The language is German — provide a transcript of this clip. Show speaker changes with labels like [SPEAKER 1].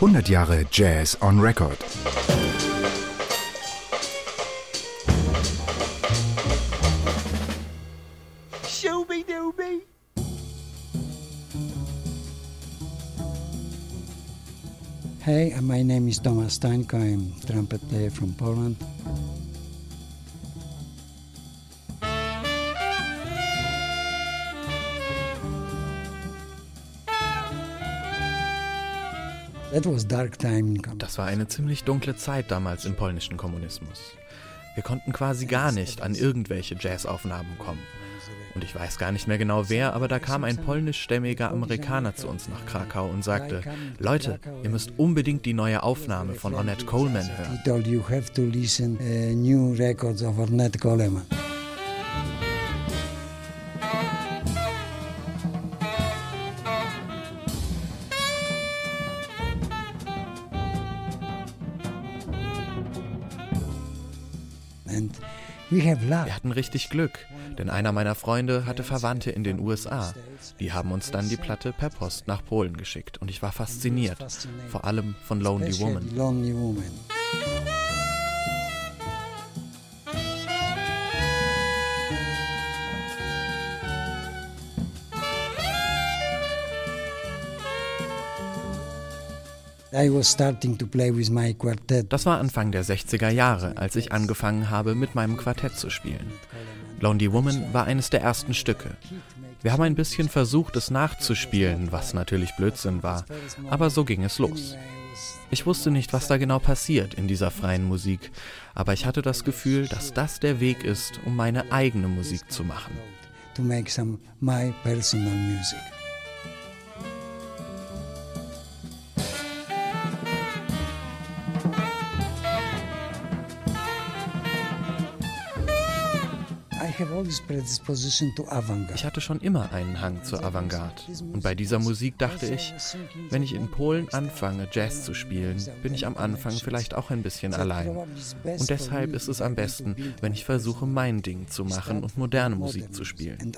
[SPEAKER 1] 100 Jahre Jazz on Record.
[SPEAKER 2] Hey, my name is Thomas Stańko. I'm trumpet player from Poland.
[SPEAKER 3] Das war eine ziemlich dunkle Zeit damals im polnischen Kommunismus. Wir konnten quasi gar nicht an irgendwelche Jazzaufnahmen kommen. Und ich weiß gar nicht mehr genau wer, aber da kam ein polnischstämmiger Amerikaner zu uns nach Krakau und sagte, Leute, ihr müsst unbedingt die neue Aufnahme von Ornette Coleman hören. Wir hatten richtig Glück, denn einer meiner Freunde hatte Verwandte in den USA. Die haben uns dann die Platte per Post nach Polen geschickt und ich war fasziniert, vor allem von Lonely Woman. Das war Anfang der 60er Jahre, als ich angefangen habe, mit meinem Quartett zu spielen. Lonely Woman war eines der ersten Stücke. Wir haben ein bisschen versucht, es nachzuspielen, was natürlich Blödsinn war, aber so ging es los. Ich wusste nicht, was da genau passiert in dieser freien Musik, aber ich hatte das Gefühl, dass das der Weg ist, um meine eigene Musik zu machen. To make some my personal music. Ich hatte schon immer einen Hang zur Avantgarde. Und bei dieser Musik dachte ich, wenn ich in Polen anfange, Jazz zu spielen, bin ich am Anfang vielleicht auch ein bisschen allein. Und deshalb ist es am besten, wenn ich versuche, mein Ding zu machen und moderne Musik zu spielen.